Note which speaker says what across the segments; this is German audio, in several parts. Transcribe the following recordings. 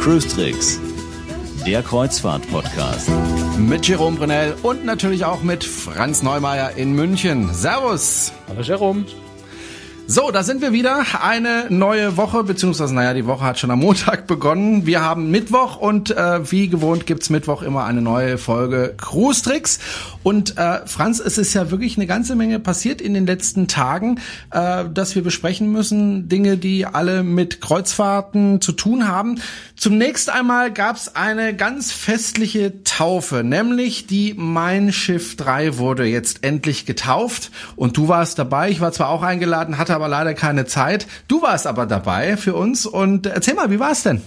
Speaker 1: Cruise Tricks, der Kreuzfahrt-Podcast.
Speaker 2: Mit Jerome Brunel und natürlich auch mit Franz Neumeier in München. Servus.
Speaker 3: Hallo Jerome.
Speaker 2: So, da sind wir wieder. Eine neue Woche, beziehungsweise, naja, die Woche hat schon am Montag begonnen. Wir haben Mittwoch und äh, wie gewohnt gibt's Mittwoch immer eine neue Folge Cruise Tricks. Und äh, Franz, es ist ja wirklich eine ganze Menge passiert in den letzten Tagen, äh, dass wir besprechen müssen. Dinge, die alle mit Kreuzfahrten zu tun haben. Zunächst einmal gab's eine ganz festliche Taufe, nämlich die Mein Schiff 3 wurde jetzt endlich getauft. Und du warst dabei. Ich war zwar auch eingeladen, hatte aber leider keine Zeit. Du warst aber dabei für uns und erzähl mal, wie war es denn?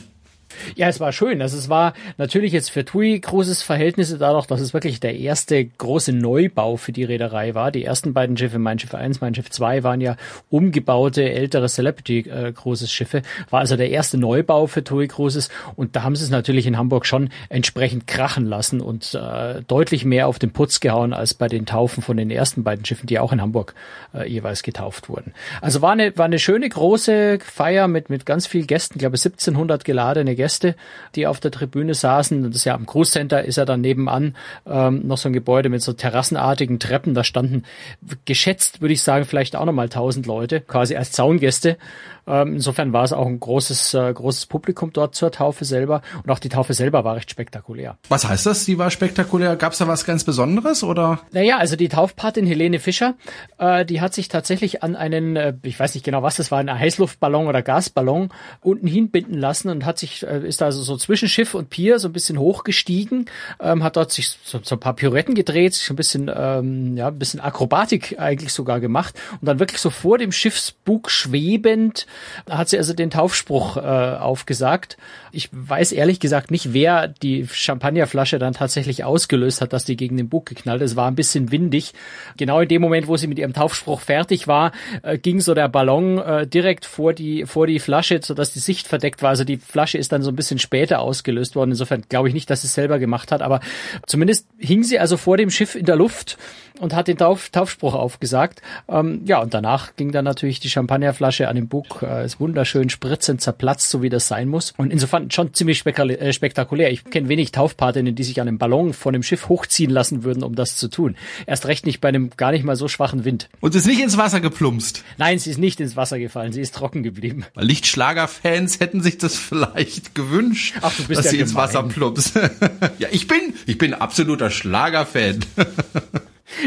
Speaker 3: Ja, es war schön. Also es war natürlich jetzt für TUI großes Verhältnisse dadurch, dass es wirklich der erste große Neubau für die Reederei war. Die ersten beiden Schiffe, Mein Schiff 1, Mein Schiff 2, waren ja umgebaute ältere Celebrity äh, Cruises Schiffe. War also der erste Neubau für TUI Cruises und da haben sie es natürlich in Hamburg schon entsprechend krachen lassen und äh, deutlich mehr auf den Putz gehauen als bei den Taufen von den ersten beiden Schiffen, die auch in Hamburg äh, jeweils getauft wurden. Also war eine war eine schöne große Feier mit mit ganz vielen Gästen, ich glaube 1700 geladene Gäste, die auf der Tribüne saßen. Das ist ja am Cruise Center ist ja dann nebenan ähm, noch so ein Gebäude mit so terrassenartigen Treppen. Da standen geschätzt, würde ich sagen, vielleicht auch nochmal 1000 Leute, quasi als Zaungäste. Ähm, insofern war es auch ein großes, äh, großes Publikum dort zur Taufe selber. Und auch die Taufe selber war recht spektakulär.
Speaker 2: Was heißt das? Die war spektakulär. Gab es da was ganz Besonderes oder?
Speaker 3: Naja, also die Taufpatin Helene Fischer, äh, die hat sich tatsächlich an einen, äh, ich weiß nicht genau was das war, einen Heißluftballon oder Gasballon unten hinbinden lassen und hat sich, ist also so zwischen Schiff und Pier so ein bisschen hochgestiegen, ähm, hat dort sich so, so ein paar Pirouetten gedreht, sich ein bisschen, ähm, ja, ein bisschen Akrobatik eigentlich sogar gemacht und dann wirklich so vor dem Schiffsbug schwebend hat sie also den Taufspruch äh, aufgesagt. Ich weiß ehrlich gesagt nicht, wer die Champagnerflasche dann tatsächlich ausgelöst hat, dass die gegen den Bug geknallt ist. Es war ein bisschen windig. Genau in dem Moment, wo sie mit ihrem Taufspruch fertig war, äh, ging so der Ballon äh, direkt vor die vor die Flasche, sodass die Sicht verdeckt war. Also die Flasche ist dann so ein bisschen später ausgelöst worden. Insofern glaube ich nicht, dass sie es selber gemacht hat, aber zumindest hing sie also vor dem Schiff in der Luft und hat den Tauf, Taufspruch aufgesagt. Ähm, ja, und danach ging dann natürlich die Champagnerflasche an den Bug, äh, ist wunderschön spritzend zerplatzt, so wie das sein muss. Und insofern schon ziemlich äh, spektakulär. Ich kenne wenig Taufpatinnen, die sich an einem Ballon von dem Schiff hochziehen lassen würden, um das zu tun. Erst recht nicht bei einem gar nicht mal so schwachen Wind.
Speaker 2: Und ist nicht ins Wasser geplumpst?
Speaker 3: Nein, sie ist nicht ins Wasser gefallen, sie ist trocken geblieben.
Speaker 2: Lichtschlagerfans hätten sich das vielleicht gewünscht,
Speaker 3: Ach, du bist
Speaker 2: dass
Speaker 3: ja
Speaker 2: sie ins
Speaker 3: gemein.
Speaker 2: Wasser plumpst. ja, ich bin, ich bin absoluter Schlagerfan.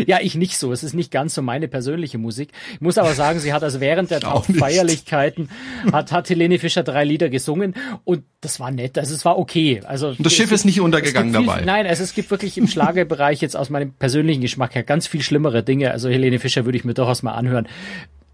Speaker 3: Ja, ich nicht so. Es ist nicht ganz so meine persönliche Musik. Ich muss aber sagen, sie hat also während der. Feierlichkeiten hat, hat Helene Fischer drei Lieder gesungen und das war nett. Also es war okay. Also
Speaker 2: das Schiff ist nicht untergegangen
Speaker 3: viel,
Speaker 2: dabei.
Speaker 3: Nein, also es gibt wirklich im Schlagerbereich jetzt aus meinem persönlichen Geschmack her ganz viel schlimmere Dinge. Also Helene Fischer würde ich mir durchaus mal anhören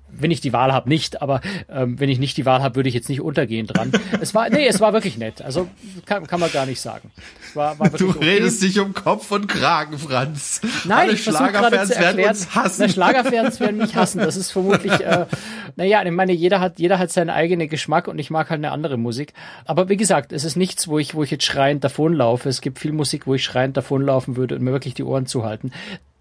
Speaker 3: wenn ich die Wahl habe, nicht, aber ähm, wenn ich nicht die Wahl habe, würde ich jetzt nicht untergehen dran. Es war, nee, es war wirklich nett. Also kann, kann man gar nicht sagen. Es war, war
Speaker 2: Du
Speaker 3: okay.
Speaker 2: redest dich um Kopf und Kragen, Franz.
Speaker 3: Nein,
Speaker 2: Alle Schlagerfans werden uns hassen.
Speaker 3: Na, Schlagerfans werden mich hassen. Das ist vermutlich, äh, naja, ich meine, jeder hat, jeder hat seinen eigenen Geschmack und ich mag halt eine andere Musik. Aber wie gesagt, es ist nichts, wo ich, wo ich jetzt schreiend davonlaufe. Es gibt viel Musik, wo ich schreiend davonlaufen würde und mir wirklich die Ohren zuhalten.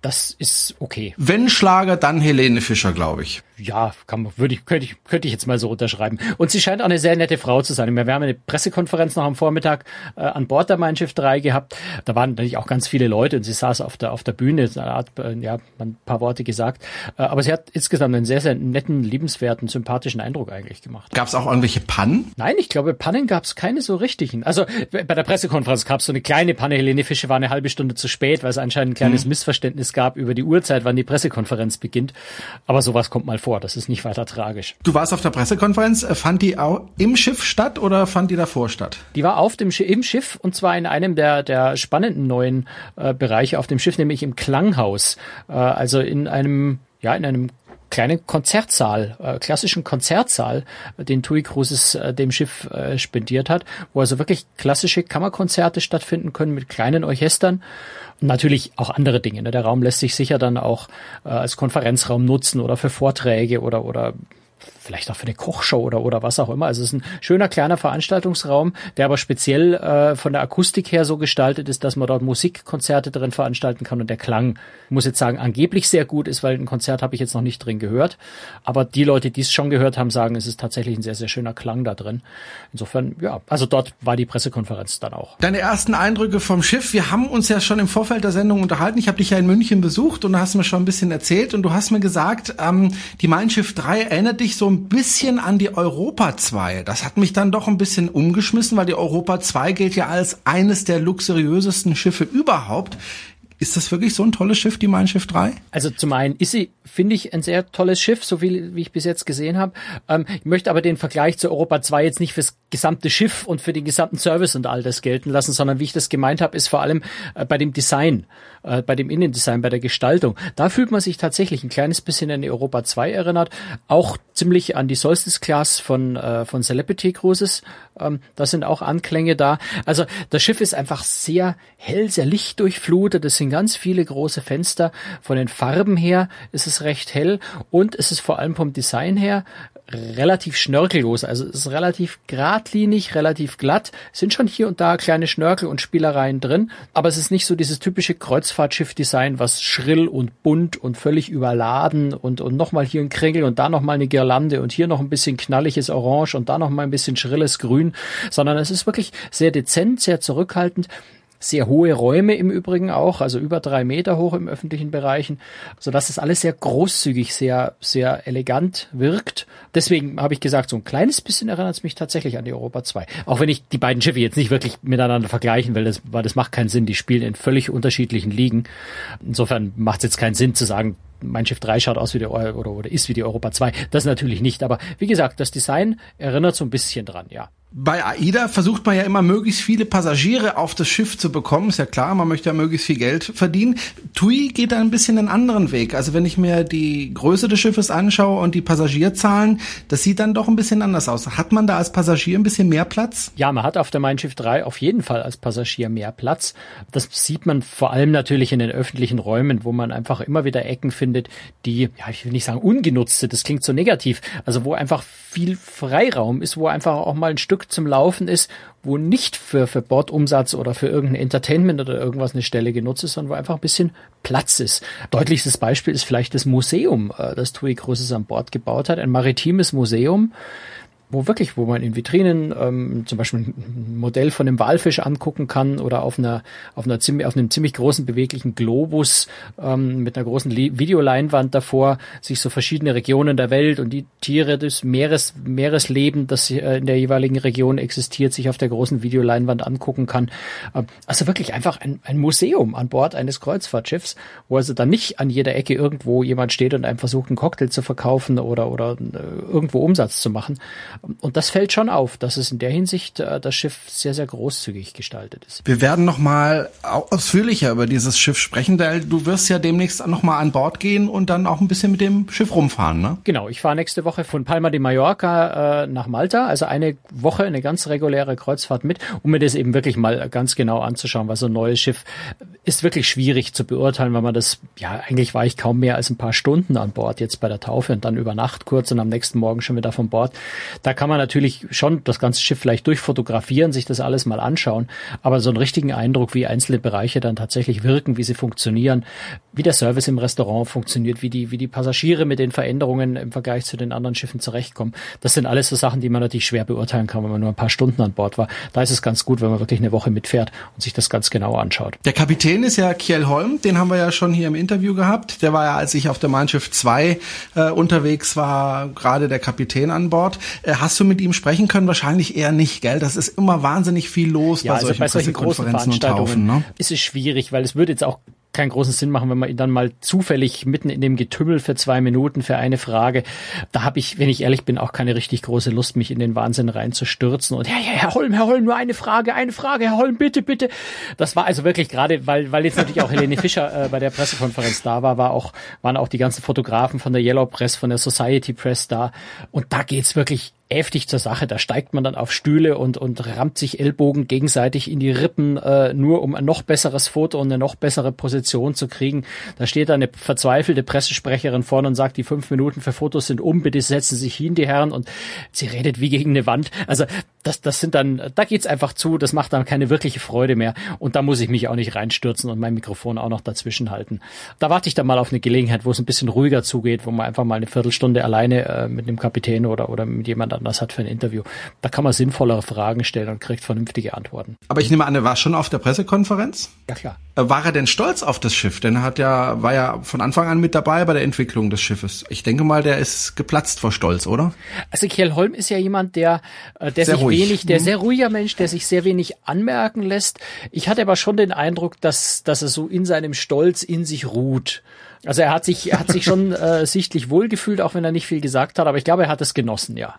Speaker 3: Das ist okay.
Speaker 2: Wenn Schlager, dann Helene Fischer, glaube ich.
Speaker 3: Ja, kann würde ich, könnte ich, könnte ich jetzt mal so unterschreiben. Und sie scheint auch eine sehr nette Frau zu sein. Wir haben eine Pressekonferenz noch am Vormittag äh, an Bord der Mein Schiff 3 gehabt. Da waren natürlich auch ganz viele Leute und sie saß auf der, auf der Bühne, Art, äh, ja, ein paar Worte gesagt. Äh, aber sie hat insgesamt einen sehr, sehr netten, liebenswerten, sympathischen Eindruck eigentlich gemacht.
Speaker 2: Gab es auch irgendwelche Pannen?
Speaker 3: Nein, ich glaube, Pannen gab es keine so richtigen. Also bei der Pressekonferenz gab es so eine kleine Panne. Helene Fischer war eine halbe Stunde zu spät, weil es anscheinend ein kleines Missverständnis gab über die Uhrzeit, wann die Pressekonferenz beginnt. Aber sowas kommt mal vor. Das ist nicht weiter tragisch.
Speaker 2: Du warst auf der Pressekonferenz. Äh, Fand die auch im Schiff statt oder fand die davor statt?
Speaker 3: Die war auf dem Sch im Schiff und zwar in einem der der spannenden neuen äh, Bereiche auf dem Schiff, nämlich im Klanghaus. Äh, also in einem ja in einem kleinen Konzertsaal, äh, klassischen Konzertsaal, den TUI Cruises äh, dem Schiff äh, spendiert hat, wo also wirklich klassische Kammerkonzerte stattfinden können mit kleinen Orchestern und natürlich auch andere Dinge. Ne? Der Raum lässt sich sicher dann auch äh, als Konferenzraum nutzen oder für Vorträge oder oder vielleicht auch für eine Kochshow oder, oder was auch immer. Also es ist ein schöner kleiner Veranstaltungsraum, der aber speziell äh, von der Akustik her so gestaltet ist, dass man dort Musikkonzerte drin veranstalten kann und der Klang, muss jetzt sagen, angeblich sehr gut ist, weil ein Konzert habe ich jetzt noch nicht drin gehört. Aber die Leute, die es schon gehört haben, sagen, es ist tatsächlich ein sehr, sehr schöner Klang da drin. Insofern, ja, also dort war die Pressekonferenz dann auch.
Speaker 2: Deine ersten Eindrücke vom Schiff, wir haben uns ja schon im Vorfeld der Sendung unterhalten. Ich habe dich ja in München besucht und du hast mir schon ein bisschen erzählt und du hast mir gesagt, ähm, die Mein Schiff 3 erinnert dich so ein bisschen an die Europa 2. Das hat mich dann doch ein bisschen umgeschmissen, weil die Europa 2 gilt ja als eines der luxuriösesten Schiffe überhaupt. Ist das wirklich so ein tolles Schiff, die Mein Schiff 3?
Speaker 3: Also zum einen ist sie, finde ich, ein sehr tolles Schiff, so viel wie ich bis jetzt gesehen habe. Ähm, ich möchte aber den Vergleich zu Europa 2 jetzt nicht fürs gesamte Schiff und für den gesamten Service und all das gelten lassen, sondern wie ich das gemeint habe, ist vor allem äh, bei dem Design, äh, bei dem Innendesign, bei der Gestaltung. Da fühlt man sich tatsächlich ein kleines bisschen an die Europa 2 erinnert, auch ziemlich an die Solstice Class von, äh, von Celebrity Cruises. Ähm, da sind auch Anklänge da. Also das Schiff ist einfach sehr hell, sehr lichtdurchflutet. Es sind ganz viele große Fenster. Von den Farben her ist es recht hell und es ist vor allem vom Design her relativ schnörkellos. Also es ist relativ geradlinig, relativ glatt. Es sind schon hier und da kleine Schnörkel und Spielereien drin, aber es ist nicht so dieses typische Kreuzfahrtschiff-Design, was schrill und bunt und völlig überladen und, und nochmal hier ein Kringel und da nochmal eine Girlande und hier noch ein bisschen knalliges Orange und da nochmal ein bisschen schrilles Grün, sondern es ist wirklich sehr dezent, sehr zurückhaltend sehr hohe Räume im Übrigen auch, also über drei Meter hoch im öffentlichen Bereichen, so dass es alles sehr großzügig, sehr, sehr elegant wirkt. Deswegen habe ich gesagt, so ein kleines bisschen erinnert es mich tatsächlich an die Europa 2. Auch wenn ich die beiden Schiffe jetzt nicht wirklich miteinander vergleichen will, das, weil das macht keinen Sinn. Die spielen in völlig unterschiedlichen Ligen. Insofern macht es jetzt keinen Sinn zu sagen, mein Schiff 3 schaut aus wie die oder, oder ist wie die Europa 2. Das natürlich nicht. Aber wie gesagt, das Design erinnert so ein bisschen dran, ja.
Speaker 2: Bei AIDA versucht man ja immer möglichst viele Passagiere auf das Schiff zu bekommen. Ist ja klar, man möchte ja möglichst viel Geld verdienen. TUI geht da ein bisschen einen anderen Weg. Also wenn ich mir die Größe des Schiffes anschaue und die Passagierzahlen, das sieht dann doch ein bisschen anders aus. Hat man da als Passagier ein bisschen mehr Platz?
Speaker 3: Ja, man hat auf der Mein Schiff 3 auf jeden Fall als Passagier mehr Platz. Das sieht man vor allem natürlich in den öffentlichen Räumen, wo man einfach immer wieder Ecken findet, die, ja, ich will nicht sagen ungenutzt sind, das klingt so negativ. Also wo einfach viel Freiraum ist, wo einfach auch mal ein Stück zum Laufen ist, wo nicht für, für Bordumsatz oder für irgendein Entertainment oder irgendwas eine Stelle genutzt ist, sondern wo einfach ein bisschen Platz ist. Deutlichstes Beispiel ist vielleicht das Museum, äh, das TUI Cruises an Bord gebaut hat, ein maritimes Museum wo wirklich, wo man in Vitrinen ähm, zum Beispiel ein Modell von einem Walfisch angucken kann oder auf einer auf einer ziemlich auf einem ziemlich großen beweglichen Globus ähm, mit einer großen Le Videoleinwand davor sich so verschiedene Regionen der Welt und die Tiere des Meeres Meeresleben, das äh, in der jeweiligen Region existiert, sich auf der großen Videoleinwand angucken kann. Ähm, also wirklich einfach ein, ein Museum an Bord eines Kreuzfahrtschiffs, wo also dann nicht an jeder Ecke irgendwo jemand steht und einem versucht, einen Cocktail zu verkaufen oder oder äh, irgendwo Umsatz zu machen und das fällt schon auf, dass es in der Hinsicht äh, das Schiff sehr, sehr großzügig gestaltet ist.
Speaker 2: Wir werden noch mal ausführlicher über dieses Schiff sprechen, weil du wirst ja demnächst noch mal an Bord gehen und dann auch ein bisschen mit dem Schiff rumfahren, ne?
Speaker 3: Genau, ich fahre nächste Woche von Palma de Mallorca äh, nach Malta, also eine Woche, eine ganz reguläre Kreuzfahrt mit, um mir das eben wirklich mal ganz genau anzuschauen, weil so ein neues Schiff ist wirklich schwierig zu beurteilen, weil man das, ja, eigentlich war ich kaum mehr als ein paar Stunden an Bord jetzt bei der Taufe und dann über Nacht kurz und am nächsten Morgen schon wieder von Bord. Da kann man natürlich schon das ganze Schiff vielleicht durchfotografieren, sich das alles mal anschauen, aber so einen richtigen Eindruck, wie einzelne Bereiche dann tatsächlich wirken, wie sie funktionieren, wie der Service im Restaurant funktioniert, wie die, wie die Passagiere mit den Veränderungen im Vergleich zu den anderen Schiffen zurechtkommen. Das sind alles so Sachen, die man natürlich schwer beurteilen kann, wenn man nur ein paar Stunden an Bord war. Da ist es ganz gut, wenn man wirklich eine Woche mitfährt und sich das ganz genau anschaut.
Speaker 2: Der Kapitän ist ja Kjell Holm, den haben wir ja schon hier im Interview gehabt. Der war ja, als ich auf der Mein Schiff 2 äh, unterwegs war, gerade der Kapitän an Bord. Äh, hast du mit ihm sprechen können? Wahrscheinlich eher nicht, gell? Das ist immer wahnsinnig viel los
Speaker 3: ja, bei, also solchen bei solchen großen Veranstaltungen. Ne? Ist es schwierig, weil es würde jetzt auch keinen großen Sinn machen, wenn man ihn dann mal zufällig mitten in dem Getümmel für zwei Minuten für eine Frage, da habe ich, wenn ich ehrlich bin, auch keine richtig große Lust, mich in den Wahnsinn reinzustürzen und ja, ja, Herr Holm, Herr Holm, nur eine Frage, eine Frage, Herr Holm, bitte, bitte. Das war also wirklich gerade, weil, weil jetzt natürlich auch Helene Fischer äh, bei der Pressekonferenz da war, war auch, waren auch die ganzen Fotografen von der Yellow Press, von der Society Press da und da geht's wirklich heftig zur Sache. Da steigt man dann auf Stühle und, und rammt sich Ellbogen gegenseitig in die Rippen, äh, nur um ein noch besseres Foto und eine noch bessere Position zu kriegen. Da steht eine verzweifelte Pressesprecherin vorne und sagt, die fünf Minuten für Fotos sind um, bitte setzen sich hin, die Herren. Und sie redet wie gegen eine Wand. Also das, das sind dann, da geht's einfach zu, das macht dann keine wirkliche Freude mehr. Und da muss ich mich auch nicht reinstürzen und mein Mikrofon auch noch dazwischen halten. Da warte ich dann mal auf eine Gelegenheit, wo es ein bisschen ruhiger zugeht, wo man einfach mal eine Viertelstunde alleine äh, mit einem Kapitän oder, oder mit jemand anders hat für ein Interview. Da kann man sinnvollere Fragen stellen und kriegt vernünftige Antworten.
Speaker 2: Aber ich nehme an, er war schon auf der Pressekonferenz?
Speaker 3: Ja, klar.
Speaker 2: Äh, war er denn stolz auf das Schiff? Denn er hat ja, war ja von Anfang an mit dabei bei der Entwicklung des Schiffes. Ich denke mal, der ist geplatzt vor Stolz, oder?
Speaker 3: Also Kjell Holm ist ja jemand, der, äh, der sehr sich ruhig. Wenig, der mhm. sehr ruhiger Mensch, der sich sehr wenig anmerken lässt. Ich hatte aber schon den Eindruck, dass, dass er so in seinem Stolz in sich ruht. Also er hat sich, er hat sich schon äh, sichtlich wohlgefühlt, auch wenn er nicht viel gesagt hat, aber ich glaube, er hat es genossen, ja.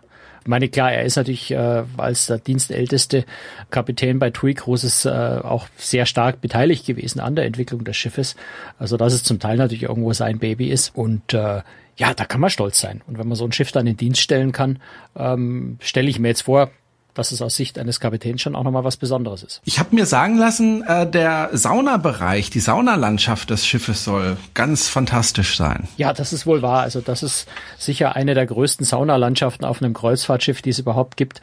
Speaker 3: Ich meine, klar, er ist natürlich äh, als der dienstälteste Kapitän bei TUI Cruises äh, auch sehr stark beteiligt gewesen an der Entwicklung des Schiffes. Also dass es zum Teil natürlich irgendwo sein Baby ist. Und äh, ja, da kann man stolz sein. Und wenn man so ein Schiff dann in Dienst stellen kann, ähm, stelle ich mir jetzt vor, dass es aus Sicht eines Kapitäns schon auch nochmal was Besonderes ist.
Speaker 2: Ich habe mir sagen lassen, äh, der Saunabereich, die Saunalandschaft des Schiffes soll ganz fantastisch sein.
Speaker 3: Ja, das ist wohl wahr. Also das ist sicher eine der größten Saunalandschaften auf einem Kreuzfahrtschiff, die es überhaupt gibt.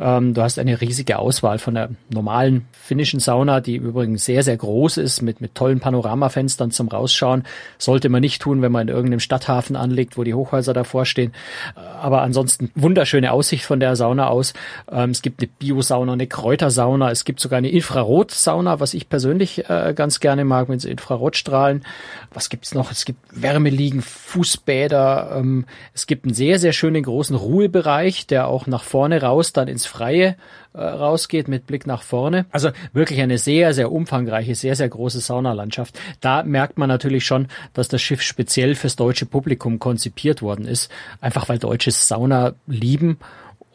Speaker 3: Ähm, du hast eine riesige Auswahl von der normalen finnischen Sauna, die übrigens sehr, sehr groß ist, mit, mit tollen Panoramafenstern zum Rausschauen. Sollte man nicht tun, wenn man in irgendeinem Stadthafen anlegt, wo die Hochhäuser davor stehen. Äh, aber ansonsten wunderschöne Aussicht von der Sauna aus. Ähm, es gibt eine Biosauna, eine Kräutersauna, es gibt sogar eine Infrarotsauna, was ich persönlich äh, ganz gerne mag, mit so Infrarotstrahlen. Was gibt's noch? Es gibt Wärmeliegen, Fußbäder. Ähm, es gibt einen sehr, sehr schönen großen Ruhebereich, der auch nach vorne raus dann ins Freie äh, rausgeht mit Blick nach vorne. Also wirklich eine sehr, sehr umfangreiche, sehr, sehr große Saunalandschaft. Da merkt man natürlich schon, dass das Schiff speziell fürs deutsche Publikum konzipiert worden ist. Einfach weil Deutsches Sauna lieben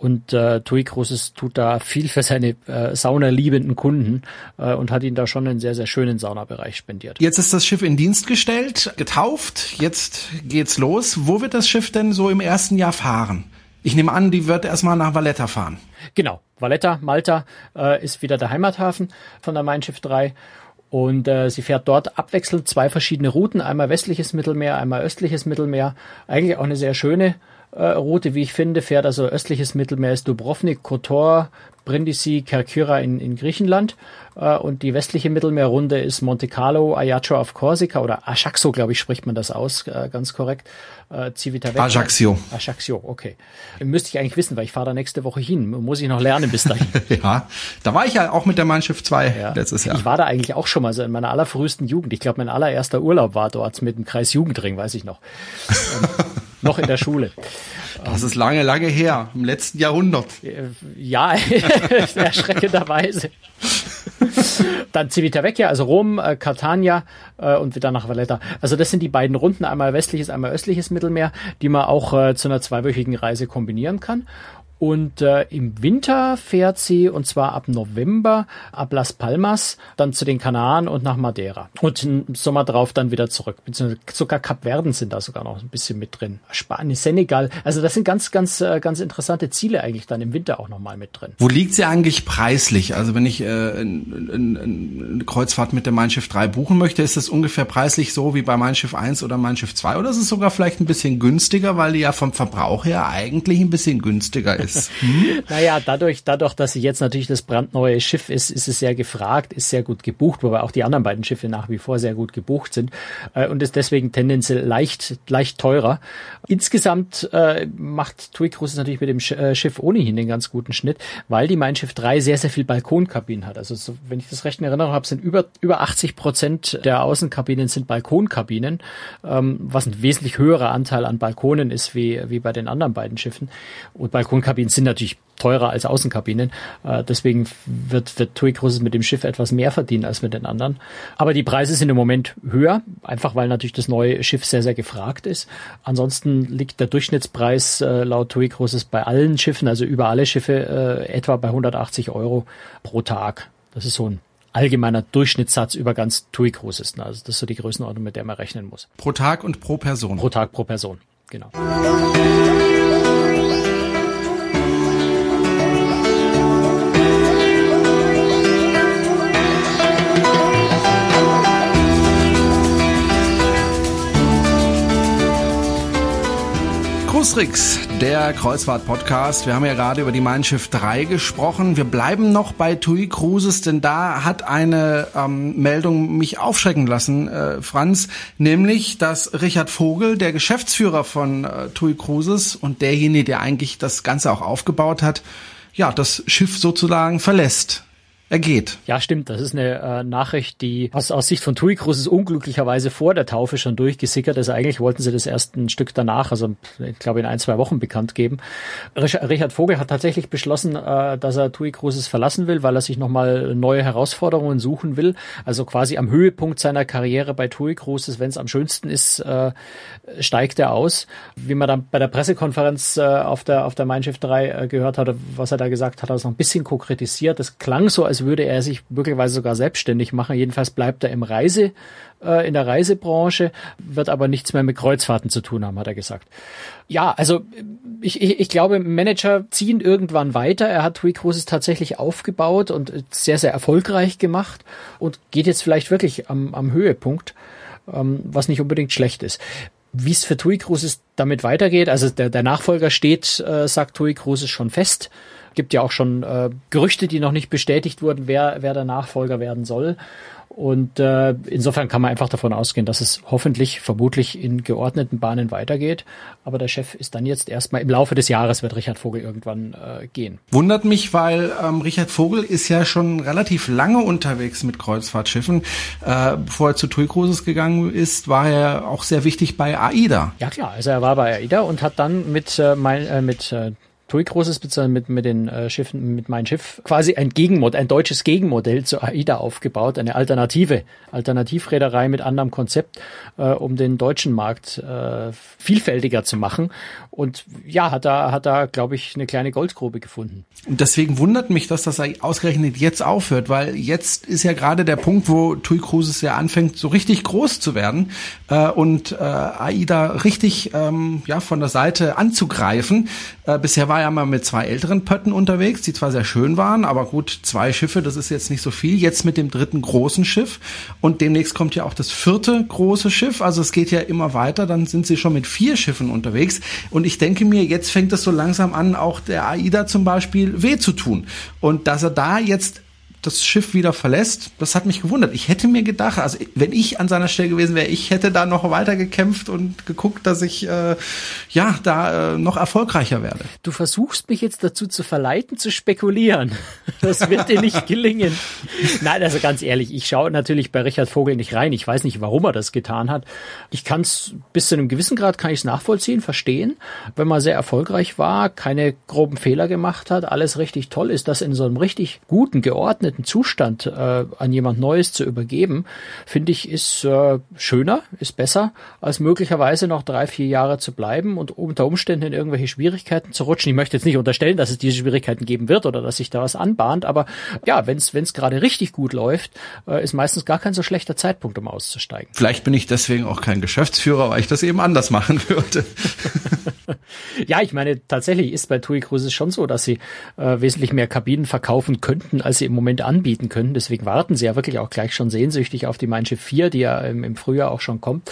Speaker 3: und äh, TUI Cruises tut da viel für seine äh, saunaliebenden Kunden äh, und hat ihnen da schon einen sehr, sehr schönen Saunabereich spendiert.
Speaker 2: Jetzt ist das Schiff in Dienst gestellt, getauft, jetzt geht's los. Wo wird das Schiff denn so im ersten Jahr fahren? Ich nehme an, die wird erstmal nach Valletta fahren.
Speaker 3: Genau, Valletta, Malta äh, ist wieder der Heimathafen von der Mein Schiff 3. Und äh, sie fährt dort abwechselnd zwei verschiedene Routen, einmal westliches Mittelmeer, einmal östliches Mittelmeer. Eigentlich auch eine sehr schöne äh, Route, wie ich finde, fährt also östliches Mittelmeer ist Dubrovnik, Kotor, Brindisi, Kerkyra in, in Griechenland äh, und die westliche Mittelmeerrunde ist Monte Carlo, Ajaccio auf Korsika oder Ajaccio, glaube ich, spricht man das aus, äh, ganz korrekt.
Speaker 2: Äh, Civitavecchia. Ajaccio.
Speaker 3: Ajaccio, okay. Müsste ich eigentlich wissen, weil ich fahre da nächste Woche hin. Muss ich noch lernen bis dahin.
Speaker 2: ja, da war ich ja auch mit der Mein Schiff 2 ja. letztes Jahr.
Speaker 3: Ich war da eigentlich auch schon mal so in meiner allerfrühesten Jugend. Ich glaube, mein allererster Urlaub war dort mit dem Kreis Jugendring, weiß ich noch. noch in der Schule.
Speaker 2: Das ist lange, lange her, im letzten Jahrhundert.
Speaker 3: Ja, erschreckenderweise. Dann Civitavecchia, also Rom, äh, Catania äh, und wieder nach Valletta. Also das sind die beiden Runden, einmal westliches, einmal östliches Mittelmeer, die man auch äh, zu einer zweiwöchigen Reise kombinieren kann. Und äh, im Winter fährt sie, und zwar ab November, ab Las Palmas, dann zu den Kanaren und nach Madeira. Und im Sommer drauf dann wieder zurück. Beziehungsweise sogar Kap Verden sind da sogar noch ein bisschen mit drin. Spanien, Senegal. Also das sind ganz, ganz, äh, ganz interessante Ziele eigentlich dann im Winter auch nochmal mit drin.
Speaker 2: Wo liegt sie eigentlich preislich? Also wenn ich äh, eine Kreuzfahrt mit der Mein Schiff 3 buchen möchte, ist das ungefähr preislich so wie bei Mein Schiff 1 oder Mein Schiff 2? Oder ist es sogar vielleicht ein bisschen günstiger, weil die ja vom Verbrauch her eigentlich ein bisschen günstiger ist? Ist.
Speaker 3: Hm? naja, dadurch, dadurch, dass sie jetzt natürlich das brandneue Schiff ist, ist es sehr gefragt, ist sehr gut gebucht, wobei auch die anderen beiden Schiffe nach wie vor sehr gut gebucht sind äh, und ist deswegen tendenziell leicht, leicht teurer. Insgesamt äh, macht TUI natürlich mit dem Sch äh, Schiff ohnehin den ganz guten Schnitt, weil die Mein Schiff 3 sehr, sehr viel Balkonkabinen hat. Also so, wenn ich das recht in Erinnerung habe, sind über, über 80 Prozent der Außenkabinen sind Balkonkabinen, ähm, was ein wesentlich höherer Anteil an Balkonen ist wie, wie bei den anderen beiden Schiffen. Und Balkonkabinen Kabinen sind natürlich teurer als Außenkabinen. Äh, deswegen wird, wird TUI Cruises mit dem Schiff etwas mehr verdienen als mit den anderen. Aber die Preise sind im Moment höher, einfach weil natürlich das neue Schiff sehr, sehr gefragt ist. Ansonsten liegt der Durchschnittspreis äh, laut TUI Cruises bei allen Schiffen, also über alle Schiffe, äh, etwa bei 180 Euro pro Tag. Das ist so ein allgemeiner Durchschnittssatz über ganz TUI Cruises. Also das ist so die Größenordnung, mit der man rechnen muss.
Speaker 2: Pro Tag und pro Person.
Speaker 3: Pro Tag, pro Person, genau.
Speaker 2: Cruistrix, der Kreuzfahrt-Podcast. Wir haben ja gerade über die Mein Schiff 3 gesprochen. Wir bleiben noch bei TUI Cruises, denn da hat eine ähm, Meldung mich aufschrecken lassen, äh, Franz, nämlich, dass Richard Vogel, der Geschäftsführer von äh, TUI Cruises und derjenige, der eigentlich das Ganze auch aufgebaut hat, ja, das Schiff sozusagen verlässt er geht.
Speaker 3: Ja, stimmt. Das ist eine äh, Nachricht, die aus, aus Sicht von TUI Cruises unglücklicherweise vor der Taufe schon durchgesickert ist. Eigentlich wollten sie das erst ein Stück danach, also ich glaube in ein, zwei Wochen bekannt geben. Richard Vogel hat tatsächlich beschlossen, äh, dass er TUI Cruises verlassen will, weil er sich nochmal neue Herausforderungen suchen will. Also quasi am Höhepunkt seiner Karriere bei TUI Cruises, wenn es am schönsten ist, äh, steigt er aus. Wie man dann bei der Pressekonferenz äh, auf der auf der Mein Schiff 3 äh, gehört hat, was er da gesagt hat, hat er es noch ein bisschen konkretisiert. Das klang so, als würde er sich möglicherweise sogar selbstständig machen. Jedenfalls bleibt er im Reise, äh, in der Reisebranche, wird aber nichts mehr mit Kreuzfahrten zu tun haben, hat er gesagt. Ja, also ich, ich, ich glaube, Manager ziehen irgendwann weiter. Er hat TUI Cruises tatsächlich aufgebaut und sehr, sehr erfolgreich gemacht und geht jetzt vielleicht wirklich am, am Höhepunkt, ähm, was nicht unbedingt schlecht ist wie es für TUI Cruises damit weitergeht. Also der, der Nachfolger steht, äh, sagt TUI Cruises schon fest. Gibt ja auch schon äh, Gerüchte, die noch nicht bestätigt wurden, wer, wer der Nachfolger werden soll. Und äh, insofern kann man einfach davon ausgehen, dass es hoffentlich, vermutlich in geordneten Bahnen weitergeht. Aber der Chef ist dann jetzt erstmal im Laufe des Jahres wird Richard Vogel irgendwann äh, gehen.
Speaker 2: Wundert mich, weil ähm, Richard Vogel ist ja schon relativ lange unterwegs mit Kreuzfahrtschiffen. Äh, bevor er zu TUI Cruises gegangen ist, war er auch sehr wichtig bei AIDA.
Speaker 3: Ja klar, also er war bei AIDA und hat dann mit, äh, mein, äh, mit äh, TUI Großes mit, mit den äh, Schiffen, mit meinem Schiff quasi ein Gegenmodell, ein deutsches Gegenmodell zu AIDA aufgebaut, eine Alternative, Alternativreederei mit anderem Konzept, äh, um den deutschen Markt äh, vielfältiger zu machen. Und ja, hat da, hat da, glaube ich, eine kleine Goldgrube gefunden.
Speaker 2: Und deswegen wundert mich, dass das ausgerechnet jetzt aufhört, weil jetzt ist ja gerade der Punkt, wo TUI Cruises ja anfängt, so richtig groß zu werden äh, und äh, AIDA richtig ähm, ja von der Seite anzugreifen. Äh, bisher war ja mal mit zwei älteren Pötten unterwegs, die zwar sehr schön waren, aber gut, zwei Schiffe, das ist jetzt nicht so viel. Jetzt mit dem dritten großen Schiff und demnächst kommt ja auch das vierte große Schiff. Also es geht ja immer weiter, dann sind sie schon mit vier Schiffen unterwegs. Und ich denke mir, jetzt fängt es so langsam an, auch der AIDA zum Beispiel weh zu tun. Und dass er da jetzt das Schiff wieder verlässt, das hat mich gewundert. Ich hätte mir gedacht, also wenn ich an seiner Stelle gewesen wäre, ich hätte da noch weiter gekämpft und geguckt, dass ich äh, ja da äh, noch erfolgreicher werde.
Speaker 3: Du versuchst mich jetzt dazu zu verleiten, zu spekulieren. Das wird dir nicht gelingen. Nein, also ganz ehrlich, ich schaue natürlich bei Richard Vogel nicht rein. Ich weiß nicht, warum er das getan hat. Ich kann es bis zu einem gewissen Grad kann ich es nachvollziehen, verstehen. Wenn man sehr erfolgreich war, keine groben Fehler gemacht hat, alles richtig toll ist, das in so einem richtig guten, geordneten geordneten Zustand äh, an jemand Neues zu übergeben, finde ich, ist äh, schöner, ist besser, als möglicherweise noch drei, vier Jahre zu bleiben und unter Umständen in irgendwelche Schwierigkeiten zu rutschen. Ich möchte jetzt nicht unterstellen, dass es diese Schwierigkeiten geben wird oder dass sich da was anbahnt, aber ja, wenn es gerade richtig gut läuft, äh, ist meistens gar kein so schlechter Zeitpunkt, um auszusteigen.
Speaker 2: Vielleicht bin ich deswegen auch kein Geschäftsführer, weil ich das eben anders machen würde.
Speaker 3: ja, ich meine, tatsächlich ist bei TUI Cruises schon so, dass sie äh, wesentlich mehr Kabinen verkaufen könnten, als sie im Moment anbieten können. Deswegen warten sie ja wirklich auch gleich schon sehnsüchtig auf die Mein Schiff 4, die ja im, im Frühjahr auch schon kommt.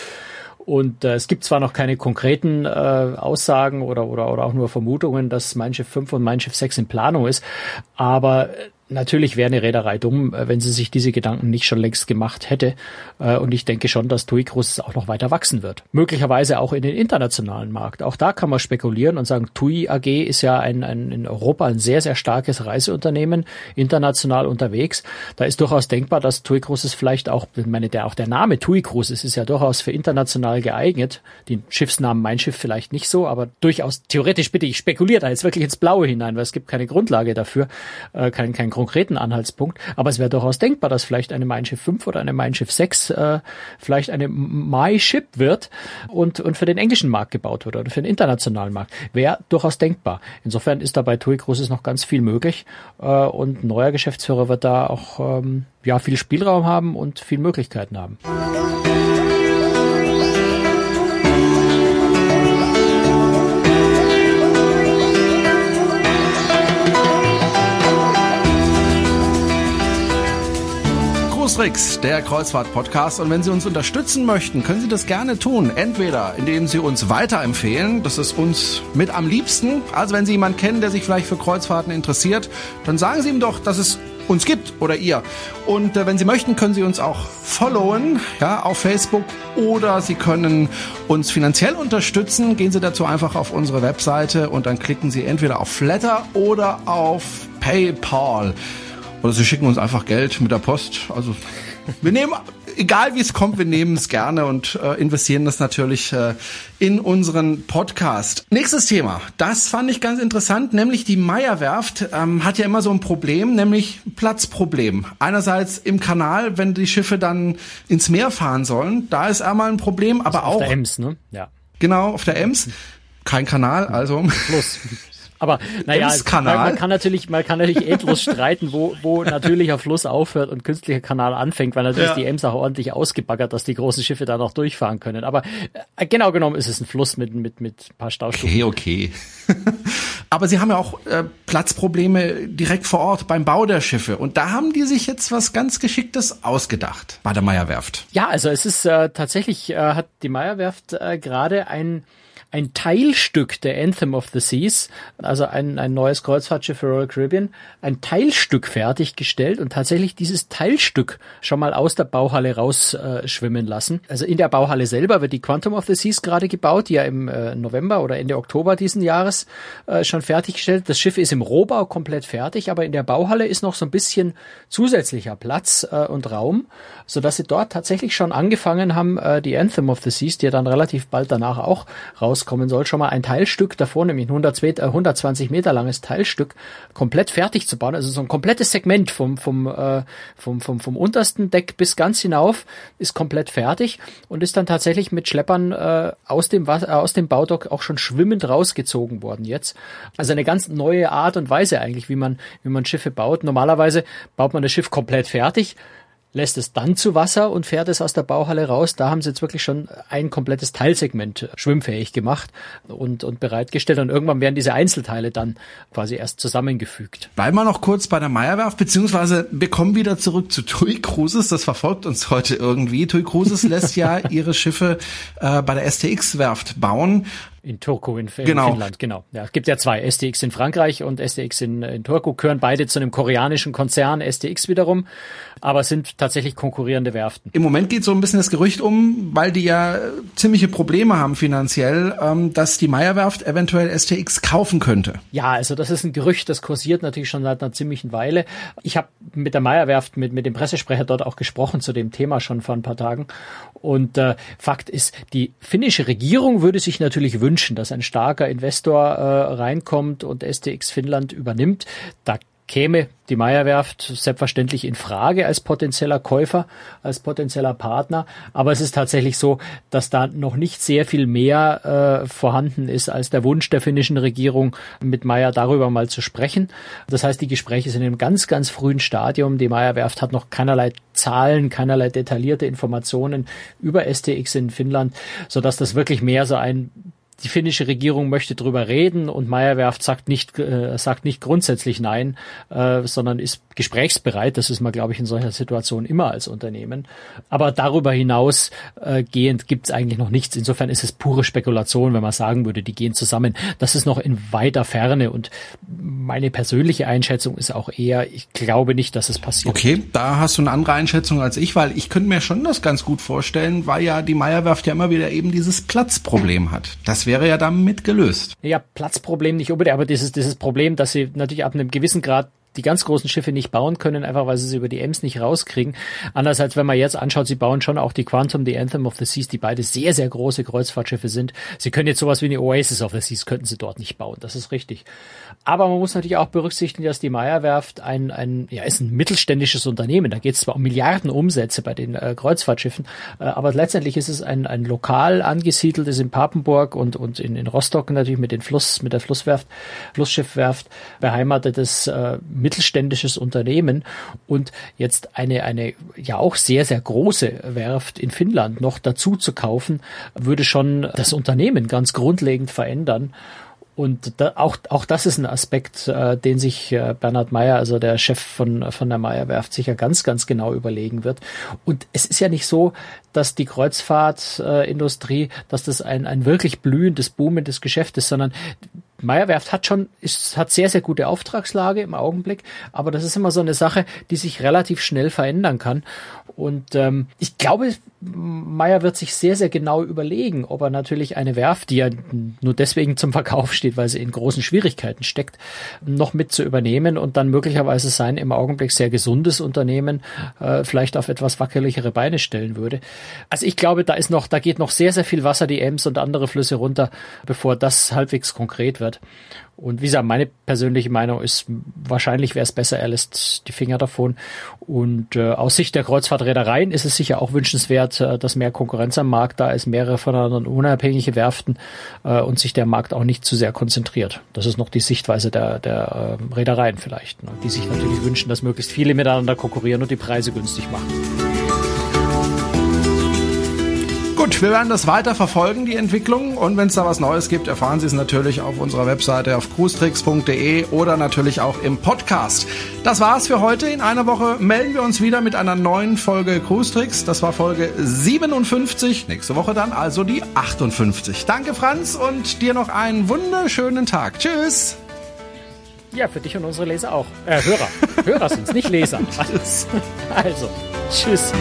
Speaker 3: Und äh, es gibt zwar noch keine konkreten äh, Aussagen oder, oder, oder auch nur Vermutungen, dass Mein Schiff 5 und Mein Schiff 6 in Planung ist, aber Natürlich wäre eine Reederei dumm, äh, wenn sie sich diese Gedanken nicht schon längst gemacht hätte. Äh, und ich denke schon, dass TUI Cruises auch noch weiter wachsen wird. Möglicherweise auch in den internationalen Markt. Auch da kann man spekulieren und sagen, TUI AG ist ja ein, ein in Europa ein sehr, sehr starkes Reiseunternehmen, international unterwegs. Da ist durchaus denkbar, dass TUI Cruises vielleicht auch, ich meine, der, auch der Name TUI Cruises ist ja durchaus für international geeignet. Den Schiffsnamen Mein Schiff vielleicht nicht so, aber durchaus theoretisch bitte, ich spekuliere da jetzt wirklich ins Blaue hinein, weil es gibt keine Grundlage dafür, äh, kein, kein konkreten Anhaltspunkt, aber es wäre durchaus denkbar, dass vielleicht eine Mein Schiff 5 oder eine Mein Schiff 6 äh, vielleicht eine My Ship wird und, und für den englischen Markt gebaut wird oder für den internationalen Markt. Wäre durchaus denkbar. Insofern ist da bei TUI Cruises noch ganz viel möglich äh, und neuer Geschäftsführer wird da auch ähm, ja, viel Spielraum haben und viel Möglichkeiten haben.
Speaker 2: Cruistrix, der Kreuzfahrt-Podcast. Und wenn Sie uns unterstützen möchten, können Sie das gerne tun. Entweder indem Sie uns weiterempfehlen, das ist uns mit am liebsten. Also wenn Sie jemanden kennen, der sich vielleicht für Kreuzfahrten interessiert, dann sagen Sie ihm doch, dass es uns gibt oder ihr. Und äh, wenn Sie möchten, können Sie uns auch followen ja, auf Facebook oder Sie können uns finanziell unterstützen. Gehen Sie dazu einfach auf unsere Webseite und dann klicken Sie entweder auf Flatter oder auf PayPal. Oder Sie schicken uns einfach Geld mit der Post. Also wir nehmen, egal wie es kommt, wir nehmen es gerne und äh, investieren das natürlich äh, in unseren Podcast. Nächstes Thema, das fand ich ganz interessant, nämlich die Meierwerft ähm, hat ja immer so ein Problem, nämlich Platzproblem. Einerseits im Kanal, wenn die Schiffe dann ins Meer fahren sollen, da ist einmal ein Problem, aber
Speaker 3: also
Speaker 2: auch
Speaker 3: auf der Ems, ne? Ja.
Speaker 2: Genau, auf der Ems. Kein Kanal, also.
Speaker 3: Fluss. Aber naja, man, man, kann natürlich, man kann natürlich endlos streiten, wo, wo natürlicher Fluss aufhört und künstlicher Kanal anfängt, weil natürlich ja. die Ems auch ordentlich ausgebaggert, dass die großen Schiffe da noch durchfahren können. Aber äh, genau genommen ist es ein Fluss mit mit mit ein paar Staustufen.
Speaker 2: Okay, okay. Aber sie haben ja auch äh, Platzprobleme direkt vor Ort beim Bau der Schiffe. Und da haben die sich jetzt was ganz Geschicktes ausgedacht bei der Meierwerft.
Speaker 3: Ja, also es ist äh, tatsächlich, äh, hat die Meierwerft äh, gerade ein ein Teilstück der Anthem of the Seas, also ein, ein neues Kreuzfahrtschiff für Royal Caribbean, ein Teilstück fertiggestellt und tatsächlich dieses Teilstück schon mal aus der Bauhalle rausschwimmen äh, lassen. Also in der Bauhalle selber wird die Quantum of the Seas gerade gebaut, die ja im äh, November oder Ende Oktober diesen Jahres äh, schon fertiggestellt. Das Schiff ist im Rohbau komplett fertig, aber in der Bauhalle ist noch so ein bisschen zusätzlicher Platz äh, und Raum, so dass sie dort tatsächlich schon angefangen haben, äh, die Anthem of the Seas, die ja dann relativ bald danach auch raus rauskommen soll, schon mal ein Teilstück davor, nämlich ein 120 äh, Meter langes Teilstück, komplett fertig zu bauen. Also so ein komplettes Segment vom, vom, äh, vom, vom, vom untersten Deck bis ganz hinauf ist komplett fertig und ist dann tatsächlich mit Schleppern äh, aus, dem, äh, aus dem Baudock auch schon schwimmend rausgezogen worden jetzt. Also eine ganz neue Art und Weise eigentlich, wie man, wie man Schiffe baut. Normalerweise baut man das Schiff komplett fertig, lässt es dann zu Wasser und fährt es aus der Bauhalle raus. Da haben sie jetzt wirklich schon ein komplettes Teilsegment schwimmfähig gemacht und, und bereitgestellt. Und irgendwann werden diese Einzelteile dann quasi erst zusammengefügt.
Speaker 2: Bleiben wir noch kurz bei der Meierwerft, beziehungsweise wir kommen wieder zurück zu TUI Cruises. Das verfolgt uns heute irgendwie. TUI Cruises lässt ja ihre Schiffe äh, bei der STX-Werft bauen.
Speaker 3: In Turku in, in genau. Finnland, genau. Ja, es gibt ja zwei, STX in Frankreich und STX in, in Turku, gehören beide zu einem koreanischen Konzern, STX wiederum, aber sind tatsächlich konkurrierende Werften.
Speaker 2: Im Moment geht so ein bisschen das Gerücht um, weil die ja ziemliche Probleme haben finanziell, ähm, dass die Meierwerft eventuell STX kaufen könnte.
Speaker 3: Ja, also das ist ein Gerücht, das kursiert natürlich schon seit einer ziemlichen Weile. Ich habe mit der Meierwerft, mit, mit dem Pressesprecher dort auch gesprochen zu dem Thema schon vor ein paar Tagen und äh, Fakt ist, die finnische Regierung würde sich natürlich wünschen, dass ein starker Investor äh, reinkommt und STX Finnland übernimmt. Da käme die Meierwerft selbstverständlich in Frage als potenzieller Käufer, als potenzieller Partner. Aber es ist tatsächlich so, dass da noch nicht sehr viel mehr äh, vorhanden ist als der Wunsch der finnischen Regierung, mit Meier darüber mal zu sprechen. Das heißt, die Gespräche sind in einem ganz, ganz frühen Stadium. Die Meierwerft hat noch keinerlei Zahlen, keinerlei detaillierte Informationen über STX in Finnland, sodass das wirklich mehr so ein die finnische Regierung möchte drüber reden und Meyerwerft sagt nicht, äh, sagt nicht grundsätzlich nein, äh, sondern ist gesprächsbereit. Das ist man, glaube ich, in solcher Situation immer als Unternehmen. Aber darüber hinaus äh, gehend gibt es eigentlich noch nichts. Insofern ist es pure Spekulation, wenn man sagen würde, die gehen zusammen. Das ist noch in weiter Ferne und meine persönliche Einschätzung ist auch eher, ich glaube nicht, dass es passiert.
Speaker 2: Okay, da hast du eine andere Einschätzung als ich, weil ich könnte mir schon das ganz gut vorstellen, weil ja die Meyerwerft ja immer wieder eben dieses Platzproblem hat. Das wäre ja damit gelöst.
Speaker 3: Ja, Platzproblem nicht unbedingt, aber dieses, dieses Problem, dass sie natürlich ab einem gewissen Grad die ganz großen Schiffe nicht bauen können, einfach weil sie sie über die Ems nicht rauskriegen. Anders als wenn man jetzt anschaut, sie bauen schon auch die Quantum, die Anthem of the Seas, die beide sehr, sehr große Kreuzfahrtschiffe sind. Sie können jetzt sowas wie eine Oasis of the Seas, könnten sie dort nicht bauen. Das ist richtig. Aber man muss natürlich auch berücksichtigen, dass die Meierwerft ein, ein, ja, ist ein mittelständisches Unternehmen. Da geht es zwar um Milliarden Umsätze bei den äh, Kreuzfahrtschiffen, äh, aber letztendlich ist es ein, ein lokal angesiedeltes in Papenburg und, und in, in Rostock natürlich mit den Fluss, mit der Flusswerft, Flussschiffwerft beheimatetes äh, mittelständisches Unternehmen und jetzt eine, eine ja auch sehr, sehr große Werft in Finnland noch dazu zu kaufen, würde schon das Unternehmen ganz grundlegend verändern. Und da, auch, auch das ist ein Aspekt, äh, den sich äh, Bernhard Meyer, also der Chef von, von der Meyer Werft, sicher ganz, ganz genau überlegen wird. Und es ist ja nicht so, dass die Kreuzfahrtindustrie, dass das ein, ein wirklich blühendes, boomendes Geschäft ist, sondern Meyerwerft hat schon, ist, hat sehr, sehr gute Auftragslage im Augenblick, aber das ist immer so eine Sache, die sich relativ schnell verändern kann. Und ähm, ich glaube, Meyer wird sich sehr, sehr genau überlegen, ob er natürlich eine Werft, die ja nur deswegen zum Verkauf steht, weil sie in großen Schwierigkeiten steckt, noch mit zu übernehmen und dann möglicherweise sein im Augenblick sehr gesundes Unternehmen äh, vielleicht auf etwas wackeligere Beine stellen würde. Also ich glaube, da ist noch, da geht noch sehr, sehr viel Wasser die Ems und andere Flüsse runter, bevor das halbwegs konkret wird. Und wie gesagt, meine persönliche Meinung ist, wahrscheinlich wäre es besser, er lässt die Finger davon. Und äh, aus Sicht der Kreuzfahrtreedereien ist es sicher auch wünschenswert, äh, dass mehr Konkurrenz am Markt da ist, mehrere voneinander unabhängige Werften äh, und sich der Markt auch nicht zu sehr konzentriert. Das ist noch die Sichtweise der, der äh, Reedereien vielleicht, ne, die sich natürlich wünschen, dass möglichst viele miteinander konkurrieren und die Preise günstig machen.
Speaker 2: Gut, wir werden das weiter verfolgen, die Entwicklung. Und wenn es da was Neues gibt, erfahren Sie es natürlich auf unserer Webseite auf cruestricks.de oder natürlich auch im Podcast. Das war's für heute. In einer Woche melden wir uns wieder mit einer neuen Folge Cruise Tricks. Das war Folge 57. Nächste Woche dann also die 58. Danke, Franz, und dir noch einen wunderschönen Tag. Tschüss.
Speaker 3: Ja, für dich und unsere Leser auch. Äh, Hörer. Hörer sind's, nicht Leser. also, tschüss.